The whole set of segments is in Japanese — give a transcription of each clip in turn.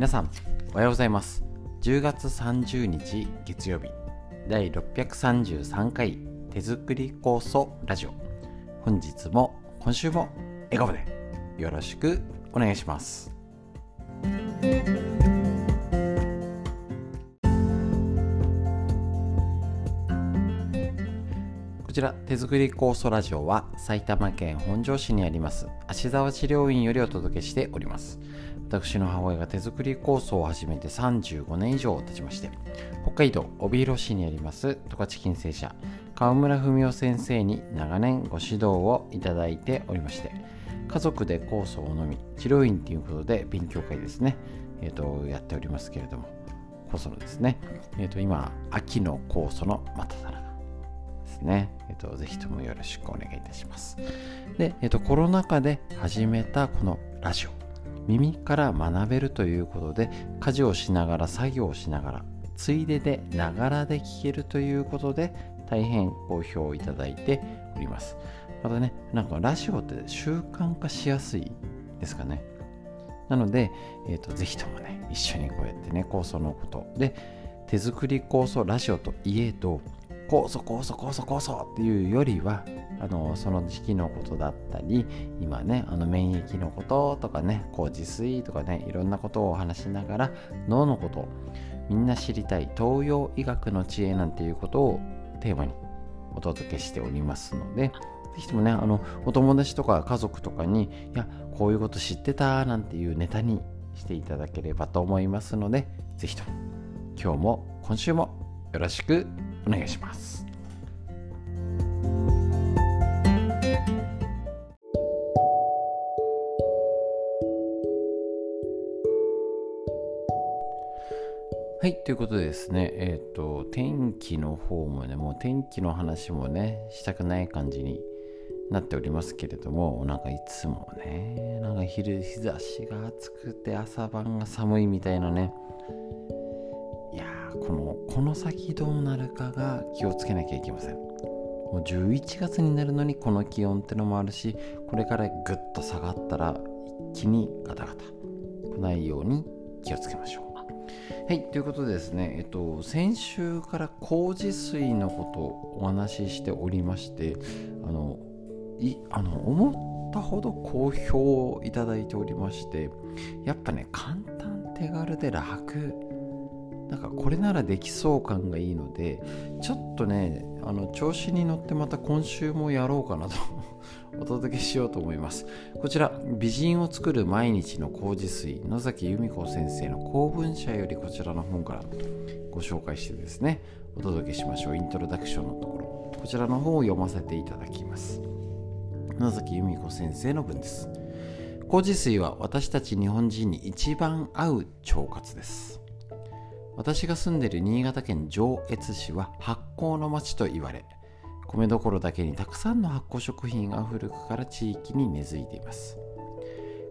皆さんおはようございます。10月30日月曜日。第633回手作り酵素ラジオ。本日も今週も笑顔でよろしくお願いします。こちら手作り酵素ラジオは埼玉県本庄市にあります芦沢治療院よりお届けしております。私の母親が手作り酵素を始めて35年以上経ちまして北海道帯広市にあります十勝金星社川村文夫先生に長年ご指導をいただいておりまして家族で酵素を飲み治療院ということで勉強会ですね、えーと、やっておりますけれども酵素のですね、えーと、今秋の酵素のまただ中ですね、えーと、ぜひともよろしくお願いいたします。で、えー、とコロナ禍で始めたこのラジオ。耳から学べるということで家事をしながら作業をしながらついででながらで聞けるということで大変好評いただいております。またねなんかラジオって習慣化しやすいですかね。なので、えーと、ぜひともね一緒にこうやってね構想のこと。で手作り構想ラジオといえど酵素酵素酵素酵素っていうよりはあのその時期のことだったり今ねあの免疫のこととかね麹水とかねいろんなことを話しながら脳のことみんな知りたい東洋医学の知恵なんていうことをテーマにお届けしておりますのでぜひともねあのお友達とか家族とかにいやこういうこと知ってたなんていうネタにしていただければと思いますのでぜひとも今日も今週もよろしくお願いします。はい、ということでですね、えっ、ー、と、天気の方もね、もう天気の話もね、したくない感じになっておりますけれども、なんかいつもね、なんか昼日差しが暑くて朝晩が寒いみたいなね、このこの先どうなるかが気をつけなきゃいけません。もう11月になるのにこの気温ってのもあるしこれからぐっと下がったら一気にガタガタ。来ないように気をつけましょう。はいということでですねえっと先週から麹水のことをお話ししておりましてあのいあの思ったほど好評をいただいておりましてやっぱね簡単手軽で楽なんかこれならできそう感がいいのでちょっとねあの調子に乗ってまた今週もやろうかなと お届けしようと思います。こちら美人を作る毎日の麹水野崎由美子先生の公文社よりこちらの本からご紹介してですねお届けしましょう。イントロダクションのところ。こちらの方を読ませていただきます。野崎由美子先生の文です。麹水は私たち日本人に一番合う腸活です。私が住んでいる新潟県上越市は発酵の町と言われ米どころだけにたくさんの発酵食品が古くから地域に根付いています。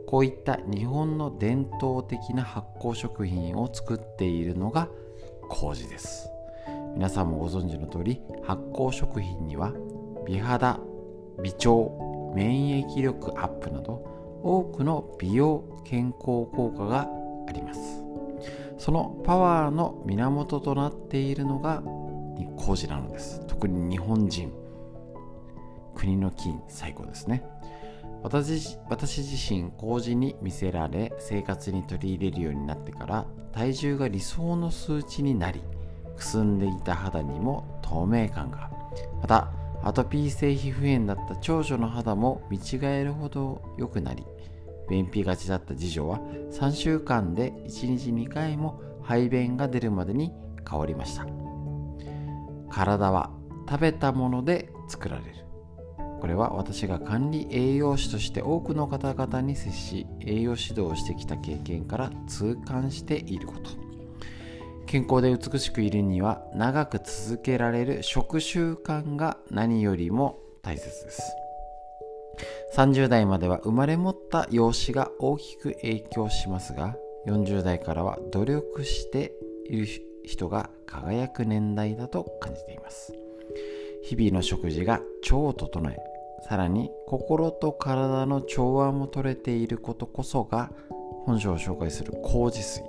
こういった日本の伝統的な発酵食品を作っているのが麹です。皆さんもご存知の通り発酵食品には美肌美腸免疫力アップなど多くの美容健康効果があります。そのパワーの源となっているのが麹なのです。特に日本人。国の金最高ですね。私私自身麹に魅せられ生活に取り入れるようになってから体重が理想の数値になりくすんでいた肌にも透明感が。またアトピー性皮膚炎だった長女の肌も見違えるほど良くなり便秘がちだった次女は3週間で1日2回も排便が出るまでに変わりました。体は食べたもので作られる。これは私が管理栄養士として多くの方々に接し栄養指導をしてきた経験から痛感していること。健康で美しくいるには長く続けられる食習慣が何よりも大切です。30代までは生まれ持った容姿が大きく影響しますが40代からは努力している人が輝く年代だと感じています。日々の食事が腸を整えさらに心と体の調和も取れていることこそが本書を紹介する麹水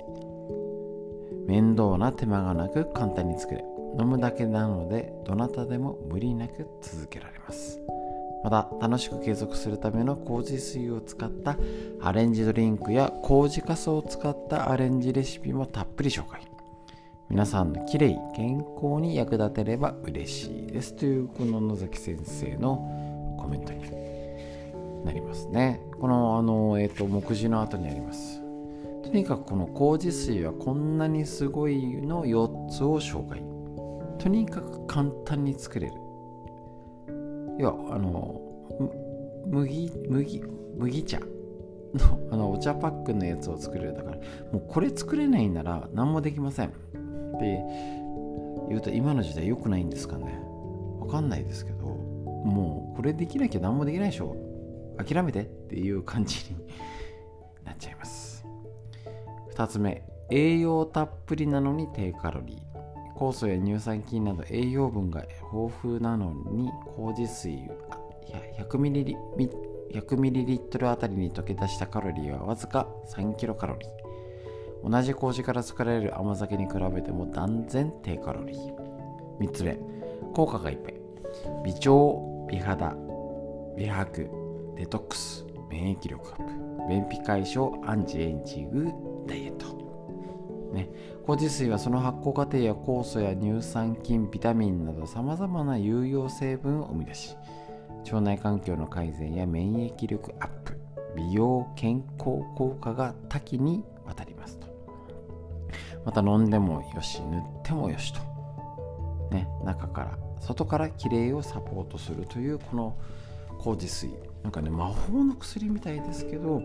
面倒な手間がなく簡単に作れ飲むだけなのでどなたでも無理なく続けられます。また楽しく継続するための麹水を使ったアレンジドリンクや麹かすを使ったアレンジレシピもたっぷり紹介。皆さんのきれい健康に役立てれば嬉しいです。というこの野崎先生のコメントになりますね。このあの、えーと、目次の後にあります。とにかくこの麹水はこんなにすごいの4つを紹介。とにかく簡単に作れる。要はあの麦麦麦茶の あのお茶パックのやつを作るだからもうこれ作れないなら何もできません。って言うと今の時代良くないんですかね。わかんないですけどもうこれできなきゃ何もできないでしょ。諦めてっていう感じに なっちゃいます。2つ目栄養たっぷりなのに低カロリー。酵素や乳酸菌など栄養分が豊富なのに麹水 100ml, 100ml あたりに溶け出したカロリーはわずか3キロカロリー。同じ麹から作られる甘酒に比べても断然低カロリー。3つ目効果がいっぱい。微腸美肌美白デトックス免疫力アップ。便秘解消アンチエンジングダイエット。ね、麹水はその発酵過程や酵素や乳酸菌ビタミンなどさまざまな有用成分を生み出し腸内環境の改善や免疫力アップ美容健康効果が多岐にわたりますと。また飲んでもよし塗ってもよしと、ね、中から外からきれいをサポートするというこの麹水。なんかね魔法の薬みたいですけど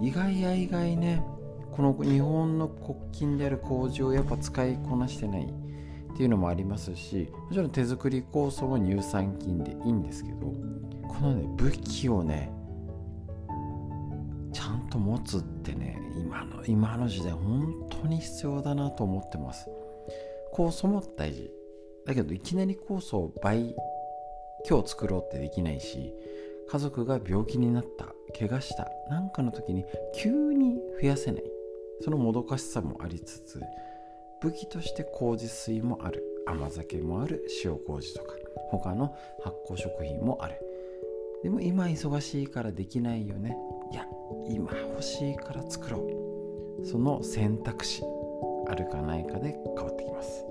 意外や意外ねこの日本の国金である麹をやっぱ使いこなしてないっていうのもありますしもちろん手作り酵素も乳酸菌でいいんですけどこのね武器をねちゃんと持つってね今の今の時代本当に必要だなと思ってます。酵素も大事。だけどいきなり酵素を倍今日作ろうってできないし家族が病気になった怪我したなんかの時に急に増やせない。そのもどかしさもありつつ武器として麹水もある。甘酒もある。塩麹とか。他の発酵食品もある。でも今忙しいからできないよね。いや今欲しいから作ろう。その選択肢あるかないかで変わってきます。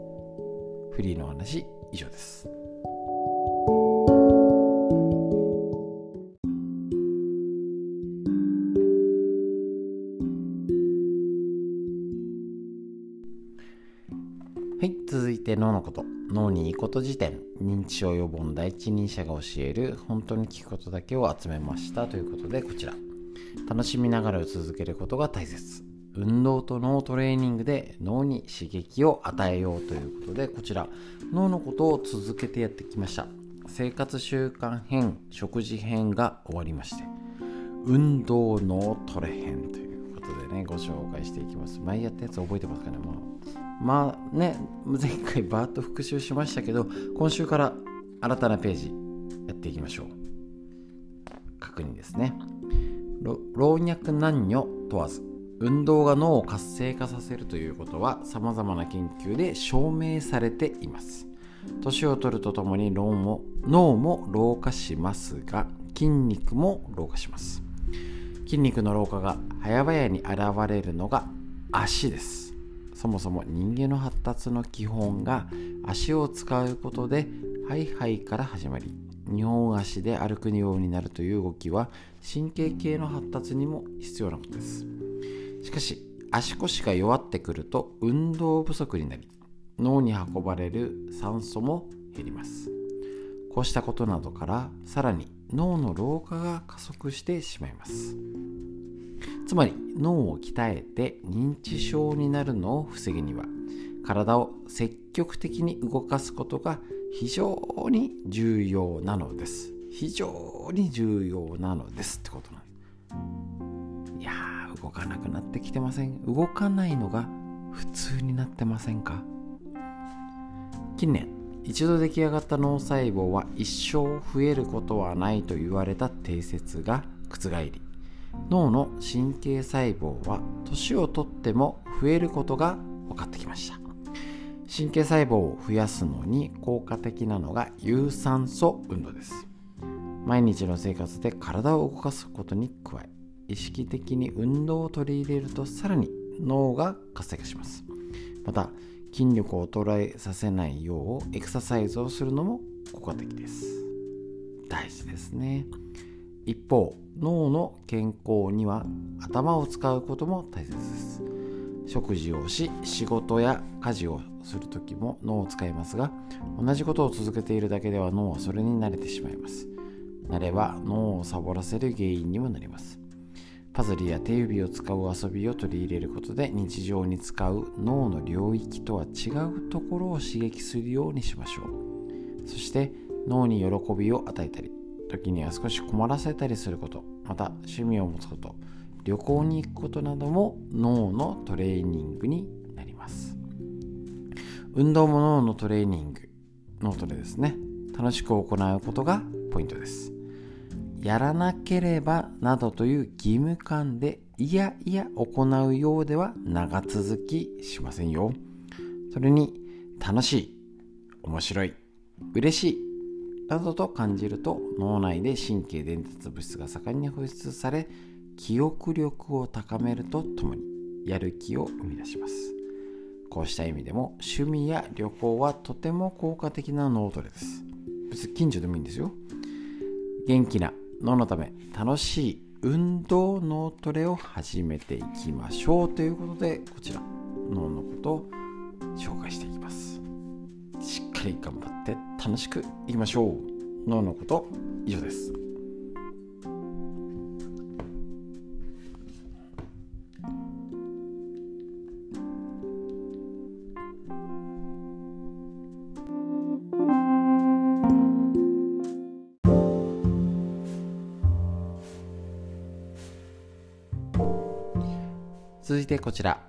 フリーの話以上です。と辞典認知症予防の第一人者が教える本当に聞くことだけを集めましたということでこちら。楽しみながら続けることが大切。運動と脳トレーニングで脳に刺激を与えようということでこちら脳のことを続けてやってきました。生活習慣編食事編が終わりまして運動脳トレ編ということでねご紹介していきます。前やったやつ覚えてますかねもう。まあね前回バーッと復習しましたけど今週から新たなページやっていきましょう。確認ですね。老若男女問わず運動が脳を活性化させるということは様々な研究で証明されています。年を取るとともに脳も脳も老化しますが筋肉も老化します。筋肉の老化が早々に現れるのが足です。そもそも人間の発達の基本が足を使うことでハイハイから始まり2本足で歩くようになるという動きは神経系の発達にも必要なことです。しかし足腰が弱ってくると運動不足になり脳に運ばれる酸素も減ります。こうしたことなどからさらに脳の老化が加速してしまいます。つまり脳を鍛えて認知症になるのを防ぐには体を積極的に動かすことが非常に重要なのです。非常に重要なのですってことなんです。いやー動かなくなってきてません？動かないのが普通になってませんか？近年一度出来上がった脳細胞は一生増えることはないと言われた定説が覆り脳の神経細胞は年をとっても増えることが分かってきました。神経細胞を増やすのに効果的なのが有酸素運動です。毎日の生活で体を動かすことに加え意識的に運動を取り入れるとさらに脳が活性化します。また筋力を衰えさせないようエクササイズをするのも効果的です。大事ですね。一方脳の健康には頭を使うことも大切です。食事をし仕事や家事をする時も脳を使いますが同じことを続けているだけでは脳はそれに慣れてしまいます。慣れは脳をサボらせる原因にもなります。パズルや手指を使う遊びを取り入れることで日常に使う脳の領域とは違うところを刺激するようにしましょう。そして脳に喜びを与えたり時には少し困らせたりすることまた趣味を持つこと旅行に行くことなども脳のトレーニングになります。運動も脳のトレーニング脳トレですね。楽しく行うことがポイントです。やらなければなどという義務感でいやいや行うようでは長続きしませんよ。それに楽しい面白い嬉しいなどと感じると脳内で神経伝達物質が盛んに放出され記憶力を高めるとともにやる気を生み出します。こうした意味でも趣味や旅行はとても効果的な脳トレです。別に近所でもいいんですよ。元気な脳のため楽しい運動脳トレを始めていきましょうということでこちら脳のことを紹介していきます。しっかり頑張って。楽しくいきましょう。脳のこと以上です。続いてこちら。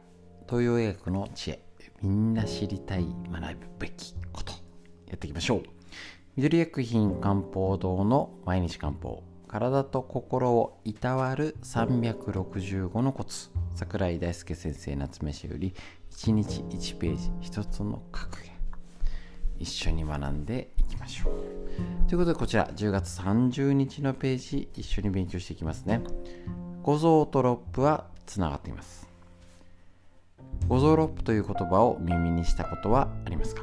東洋医学の知恵。みんな知りたい学ぶべきこやっていきましょう。緑薬品漢方堂の毎日漢方。体と心をいたわる365のコツ。桜井大輔先生夏飯より1日1ページ1つの格言。一緒に学んでいきましょう。ということでこちら10月30日のページ一緒に勉強していきますね。五臓と六腑はつながっています。五臓六腑という言葉を耳にしたことはありますか、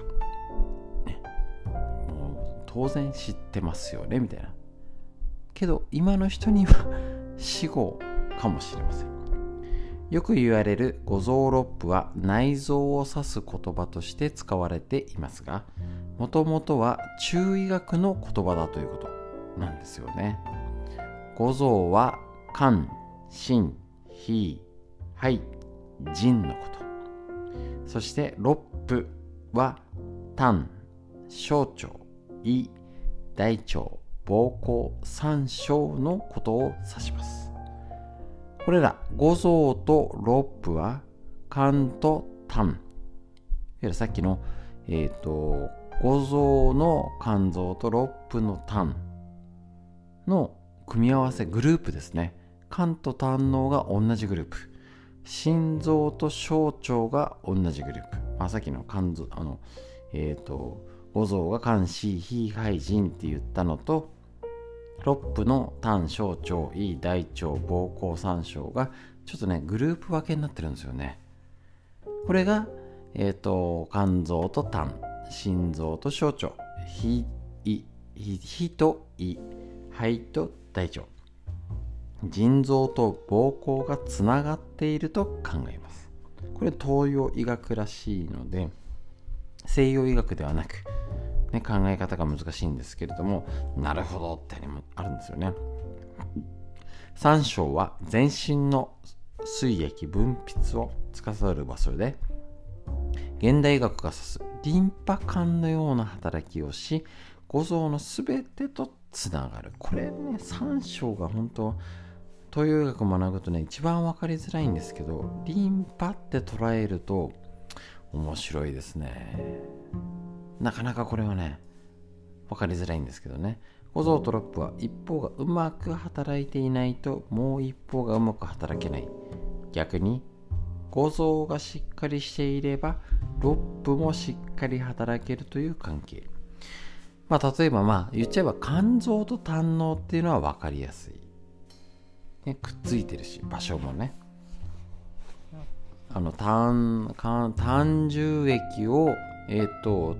当然知ってますよねみたいな。けど今の人には死後かもしれません。よく言われる五臓六腑は内臓を指す言葉として使われていますがもともとは中医学の言葉だということなんですよね。五臓は肝心脾肺腎のこと。そして六腑は胆小腸。胃大腸膀胱三小のことを指します。これら五臓と六腑は肝と胆。いわゆるさっきのえっ、ー、と五臓の肝臓と六腑の胆の組み合わせグループですね。肝と胆のが同じグループ。心臓と小腸が同じグループ、まあ、さっきの肝臓あのえっ、ー、と五臓が肝子非肺腎って言ったのと六腑の胆小腸胃大腸膀胱三小がちょっとねグループ分けになってるんですよね。これがえっ、ー、と肝臓と胆心臓と小腸。脾胃脾と胃肺と大腸。腎臓と膀胱がつながっていると考えます。これ東洋医学らしいので西洋医学ではなく、ね、考え方が難しいんですけれどもなるほどってあるんですよね。三章は全身の水液分泌を司る場所で現代医学が指すリンパ管のような働きをし五臓の全てとつながる。これね三章が本当東洋医学を学ぶとね一番分かりづらいんですけどリンパって捉えると面白いですね。なかなかこれはね分かりづらいんですけどね。五臓と六腑は一方がうまく働いていないともう一方がうまく働けない。逆に五臓がしっかりしていれば6分もしっかり働けるという関係。まあ例えばまあ言っちゃえば肝臓と胆のっていうのは分かりやすい、ね、くっついてるし場所もね。あの胆胆汁液をえっ、ー、と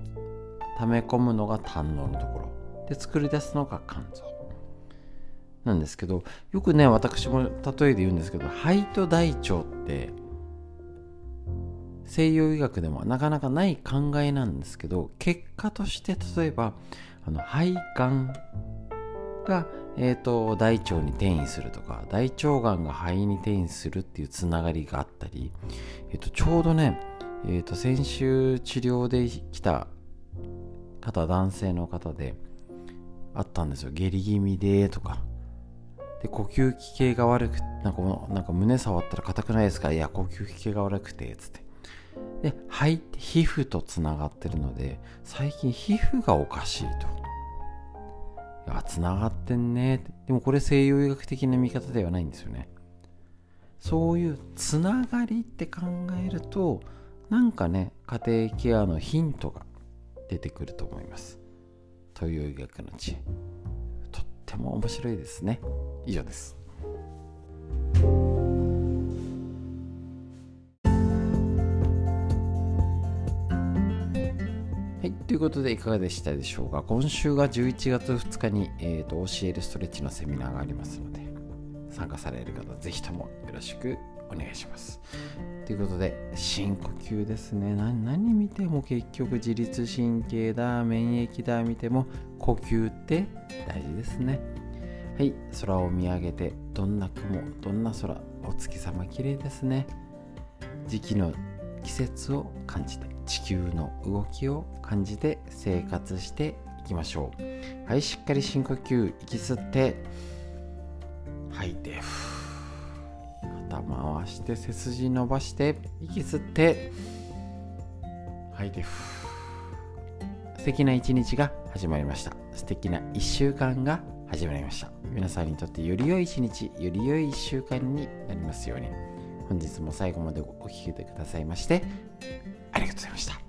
溜め込むのが胆ののところ。で作り出すのが肝臓なんですけどよくね私も例えで言うんですけど肺と大腸って西洋医学でもなかなかない考えなんですけど結果として例えばあの肺がんが、えーと、大腸に転移するとか大腸がんが肺に転移するっていうつながりがあったり、えーと、ちょうどね、えーと先週治療で来た方男性の方であったんですよ。下痢気味でとか。で呼吸器系が悪くなんかなんか胸触ったら硬くないですか？いや呼吸器系が悪くてつって。で肺って皮膚とつながってるので最近皮膚がおかしいと。いやつながってんね。でもこれ西洋医学的な見方ではないんですよね。そういうつながりって考えるとなんかね家庭ケアのヒントが出てくると思います。東洋医学の知恵とっても面白いですね。以上です。はい、ということでいかがでしたでしょうか。今週が11月2日に、えーと、教えるストレッチのセミナーがありますので参加される方ぜひともよろしくお願いします。ということで、深呼吸ですね。何見ても結局自律神経だ、免疫だ見ても呼吸って大事ですね。はい、空を見上げて、どんな雲、どんな空、お月様綺麗ですね。時期の季節を感じて、地球の動きを感じて生活していきましょう。はい、しっかり深呼吸、息吸って、吐いてふ、肩回して背筋伸ばして息吸って吐いて素敵な一日が始まりました。素敵な1週間が始まりました。皆さんにとってより良い一日より良い1週間になりますように。本日も最後までお聴きくださいましてありがとうございました。